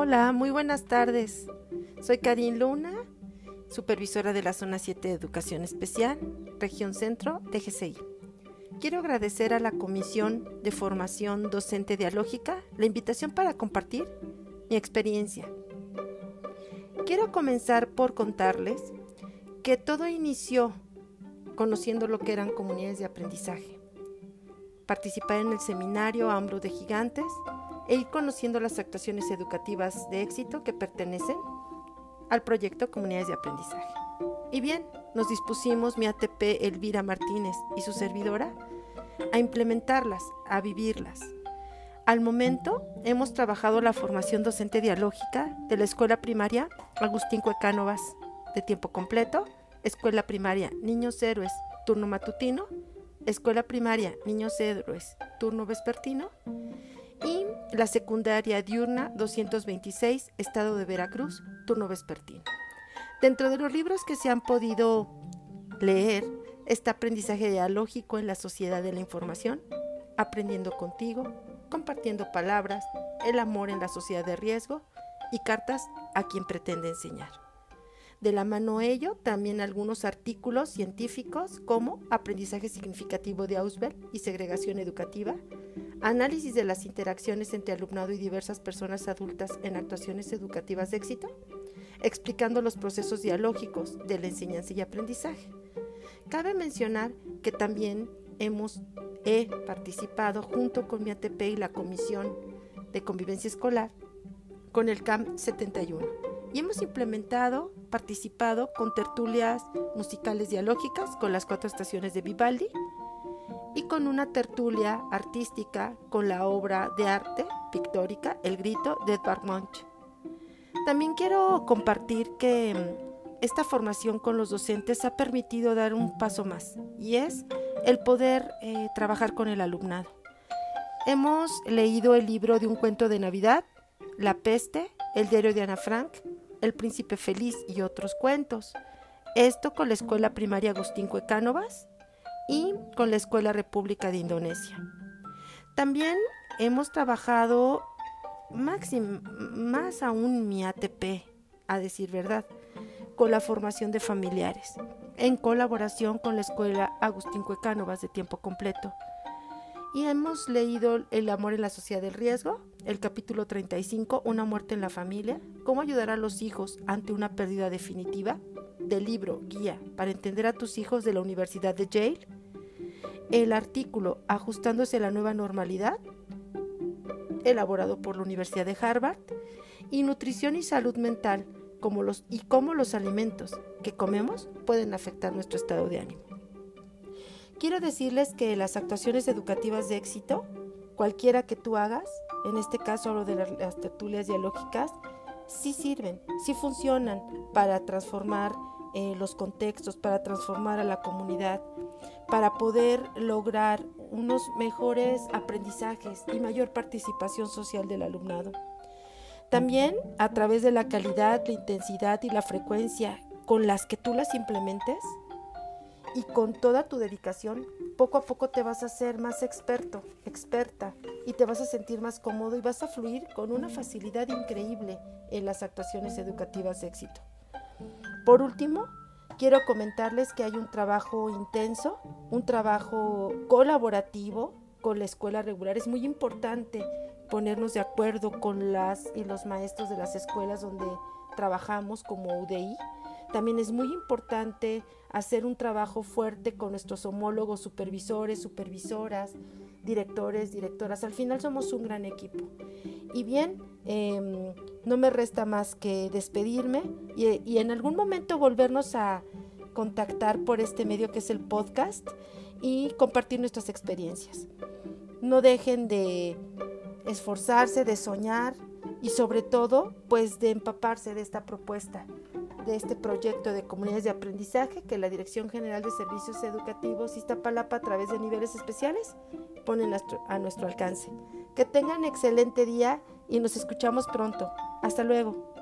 Hola, muy buenas tardes. Soy Karin Luna, supervisora de la Zona 7 de Educación Especial, Región Centro de GCI. Quiero agradecer a la Comisión de Formación Docente Dialógica la invitación para compartir mi experiencia. Quiero comenzar por contarles que todo inició conociendo lo que eran comunidades de aprendizaje. Participar en el seminario Ambro de Gigantes e ir conociendo las actuaciones educativas de éxito que pertenecen al proyecto Comunidades de Aprendizaje. Y bien, nos dispusimos mi ATP Elvira Martínez y su servidora a implementarlas, a vivirlas. Al momento hemos trabajado la formación docente dialógica de la escuela primaria Agustín Cuecánovas de tiempo completo, escuela primaria Niños Héroes, turno matutino, escuela primaria Niños Héroes, turno vespertino la secundaria diurna 226, Estado de Veracruz, turno vespertino. Dentro de los libros que se han podido leer está Aprendizaje Dialógico en la Sociedad de la Información, Aprendiendo contigo, Compartiendo Palabras, El Amor en la Sociedad de Riesgo y Cartas a quien pretende enseñar. De la mano ello, también algunos artículos científicos como Aprendizaje Significativo de Ausberg y Segregación Educativa, Análisis de las interacciones entre alumnado y diversas personas adultas en actuaciones educativas de éxito, explicando los procesos dialógicos de la enseñanza y aprendizaje. Cabe mencionar que también hemos he participado junto con mi ATP y la Comisión de Convivencia Escolar con el CAM 71 y hemos implementado, participado con tertulias musicales dialógicas con las cuatro estaciones de Vivaldi y con una tertulia artística con la obra de arte pictórica El Grito de Edvard Munch. También quiero compartir que mm, esta formación con los docentes ha permitido dar un paso más y es el poder eh, trabajar con el alumnado. Hemos leído el libro de un cuento de Navidad, La peste, el diario de Ana Frank, El príncipe feliz y otros cuentos. Esto con la escuela primaria Agustín Cuecánovas y con la Escuela República de Indonesia. También hemos trabajado más aún mi ATP, a decir verdad, con la formación de familiares, en colaboración con la Escuela Agustín Cuecánovas de tiempo completo. Y hemos leído El amor en la sociedad del riesgo, el capítulo 35, Una muerte en la familia, cómo ayudar a los hijos ante una pérdida definitiva, del libro Guía para entender a tus hijos de la Universidad de Yale, el artículo Ajustándose a la nueva normalidad, elaborado por la Universidad de Harvard, y Nutrición y Salud Mental, como los, y cómo los alimentos que comemos pueden afectar nuestro estado de ánimo. Quiero decirles que las actuaciones educativas de éxito, cualquiera que tú hagas, en este caso hablo de las tertulias dialógicas, sí sirven, sí funcionan para transformar eh, los contextos, para transformar a la comunidad, para poder lograr unos mejores aprendizajes y mayor participación social del alumnado. También a través de la calidad, la intensidad y la frecuencia con las que tú las implementes y con toda tu dedicación, poco a poco te vas a ser más experto, experta y te vas a sentir más cómodo y vas a fluir con una facilidad increíble en las actuaciones educativas de éxito. Por último, quiero comentarles que hay un trabajo intenso, un trabajo colaborativo con la escuela regular. Es muy importante ponernos de acuerdo con las y los maestros de las escuelas donde trabajamos como UDI. También es muy importante hacer un trabajo fuerte con nuestros homólogos, supervisores, supervisoras, directores, directoras. Al final somos un gran equipo. Y bien, em, no me resta más que despedirme y, y en algún momento volvernos a contactar por este medio que es el podcast y compartir nuestras experiencias. No dejen de esforzarse, de soñar y sobre todo pues de empaparse de esta propuesta, de este proyecto de comunidades de aprendizaje que la Dirección General de Servicios Educativos Iztapalapa a través de niveles especiales pone a nuestro alcance. Que tengan excelente día y nos escuchamos pronto. Hasta luego.